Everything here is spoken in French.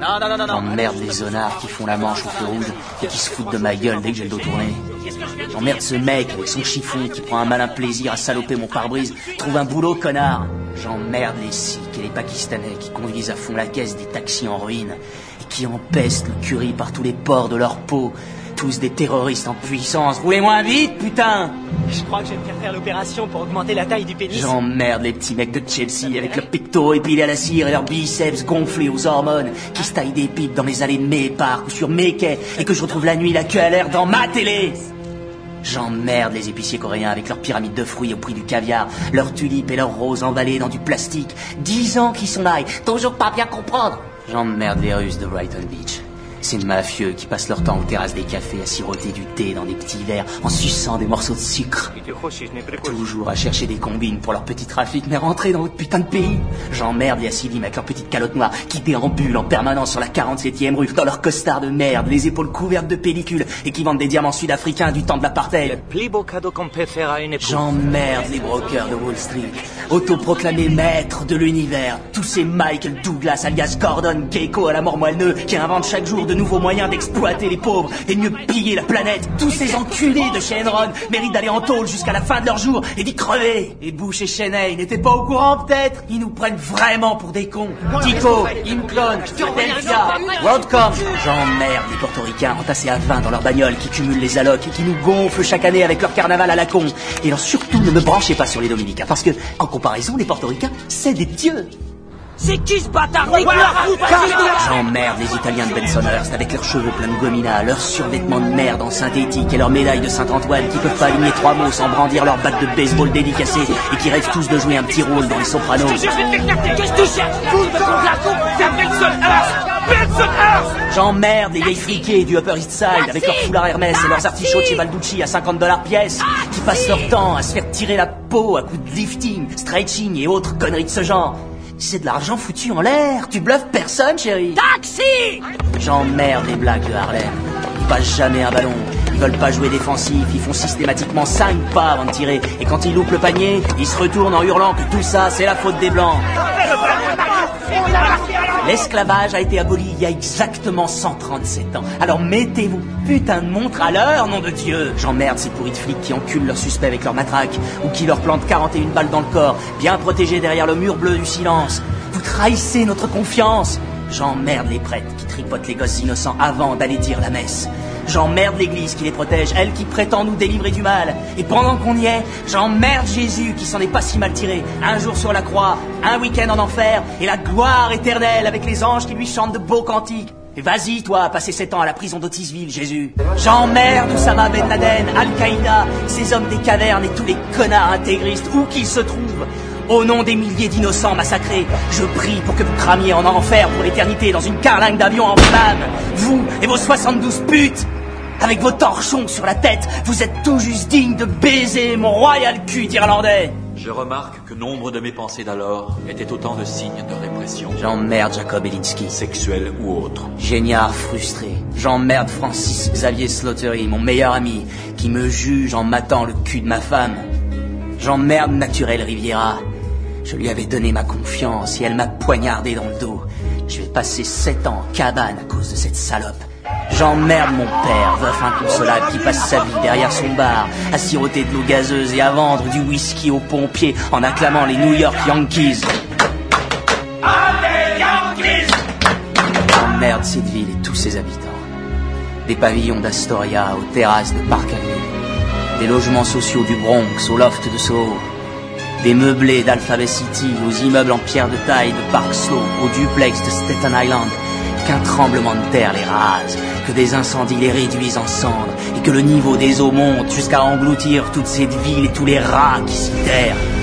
Non, non. J'emmerde les zonards qui font la manche au feu rouge et qui se foutent de ma gueule dès que j'ai le dos tourné. J'emmerde ce mec avec son chiffon qui prend un malin plaisir à saloper mon pare-brise. Trouve un boulot, connard. J'emmerde les Sikhs et les Pakistanais qui conduisent à fond la caisse des taxis en ruine et qui empestent le curry par tous les pores de leur peau. Tous des terroristes en puissance. Roulez moins vite, putain Je crois que je vais me faire faire l'opération pour augmenter la taille du pénis. J'emmerde les petits mecs de Chelsea avec leurs pectoraux épilés à la cire et leurs biceps gonflés aux hormones qui se taillent des pipes dans les allées de mes parcs ou sur mes quais et que je retrouve la nuit la queue à l'air dans ma télé. J'emmerde les épiciers coréens avec leurs pyramides de fruits au prix du caviar, leurs tulipes et leurs roses emballées dans du plastique. Dix ans qu'ils sont là et toujours pas bien comprendre. J'emmerde les Russes de Brighton Beach. Ces mafieux qui passent leur temps aux terrasses des cafés à siroter du thé dans des petits verres en suçant des morceaux de sucre. Toujours à chercher des combines pour leur petit trafic, mais rentrer dans votre putain de pays. J'emmerde les Assilim avec leurs petites calottes noires qui déambulent en permanence sur la 47e rue dans leurs costards de merde, les épaules couvertes de pellicules et qui vendent des diamants sud-africains du temps de l'apartheid. Plus beau cadeau qu'on peut faire à une épouse. J'emmerde les brokers de Wall Street, autoproclamés maîtres de l'univers, tous ces Michael Douglas alias Gordon Keiko à la mort moelleux qui inventent chaque jour de nouveaux moyens d'exploiter les pauvres et mieux piller la planète. Tous ces enculés de chez Enron méritent d'aller en tôle jusqu'à la fin de leur jour et d'y crever. Et Bush et Cheney n'étaient pas au courant peut-être? Ils nous prennent vraiment pour des cons. Tico, Imclone, Philadelphia, WorldCom. J'emmerde les portoricains entassés à 20 dans leur bagnole qui cumulent les allocs et qui nous gonflent chaque année avec leur carnaval à la con. Et alors surtout ne me branchez pas sur les Dominicains parce que, en comparaison, les portoricains, c'est des dieux. C'est qui ce bâtard J'emmerde les Italiens de Bensonhurst avec leurs cheveux pleins de gomina, leurs survêtements de merde en synthétique et leurs médailles de Saint-Antoine qui peuvent pas aligner trois mots sans brandir leur batte de baseball dédicacée et qui rêvent tous de jouer un petit rôle dans les sopranos. Qu'est-ce que tu cherches? De J'emmerde les vieilles friquées du Upper East Side avec leurs foulards Hermès et leurs artichauts chez Balducci à 50 dollars pièce, qui passent leur temps à se faire tirer la peau à coups de lifting, stretching et autres conneries de ce genre. C'est de l'argent foutu en l'air. Tu bluffes personne, chérie. Taxi J'emmerde les blagues de Harlem. Ils passent jamais un ballon. Ils veulent pas jouer défensif. Ils font systématiquement 5 pas avant de tirer. Et quand ils loupent le panier, ils se retournent en hurlant que tout ça, c'est la faute des Blancs. L'esclavage a été aboli il y a exactement 137 ans. Alors mettez vos putains de montres à l'heure, nom de Dieu J'emmerde ces pourris de flics qui enculent leurs suspects avec leur matraque ou qui leur plantent 41 balles dans le corps, bien protégés derrière le mur bleu du silence. Vous trahissez notre confiance J'emmerde les prêtres qui tripotent les gosses innocents avant d'aller dire la messe. J'emmerde l'Église qui les protège, elle qui prétend nous délivrer du mal. Et pendant qu'on y est, j'emmerde Jésus qui s'en est pas si mal tiré. Un jour sur la croix, un week-end en enfer, et la gloire éternelle avec les anges qui lui chantent de beaux cantiques. Et vas-y, toi, passer sept ans à la prison d'Otisville, Jésus. J'emmerde Oussama Ben Laden, Al-Qaïda, ces hommes des cavernes et tous les connards intégristes, où qu'ils se trouvent. Au nom des milliers d'innocents massacrés, je prie pour que vous cramiez en enfer pour l'éternité dans une carlingue d'avion en flammes. Vous et vos 72 putes avec vos torchons sur la tête, vous êtes tout juste dignes de baiser mon royal cul d'Irlandais. Je remarque que nombre de mes pensées d'alors étaient autant de signes de répression, J'emmerde Jacob Elinski. sexuelle ou autre. Géniard frustré. J'emmerde Francis Xavier Slaughterry, mon meilleur ami, qui me juge en matant le cul de ma femme. J'emmerde Naturel Riviera. Je lui avais donné ma confiance et elle m'a poignardé dans le dos. Je vais passer sept ans en cabane à cause de cette salope. J'emmerde mon père, veuf inconsolable, qui passe sa vie derrière son bar, à siroter de l'eau gazeuse et à vendre du whisky aux pompiers en acclamant les New York Yankees. J'emmerde cette ville et tous ses habitants. Des pavillons d'Astoria aux terrasses de Park Avenue. Des logements sociaux du Bronx au loft de Soho. Des meublés d'Alphabet City aux immeubles en pierre de taille de Park Slope au duplex de Staten Island. Qu'un tremblement de terre les rase, que des incendies les réduisent en cendres et que le niveau des eaux monte jusqu'à engloutir toute cette ville et tous les rats qui s'y terrent.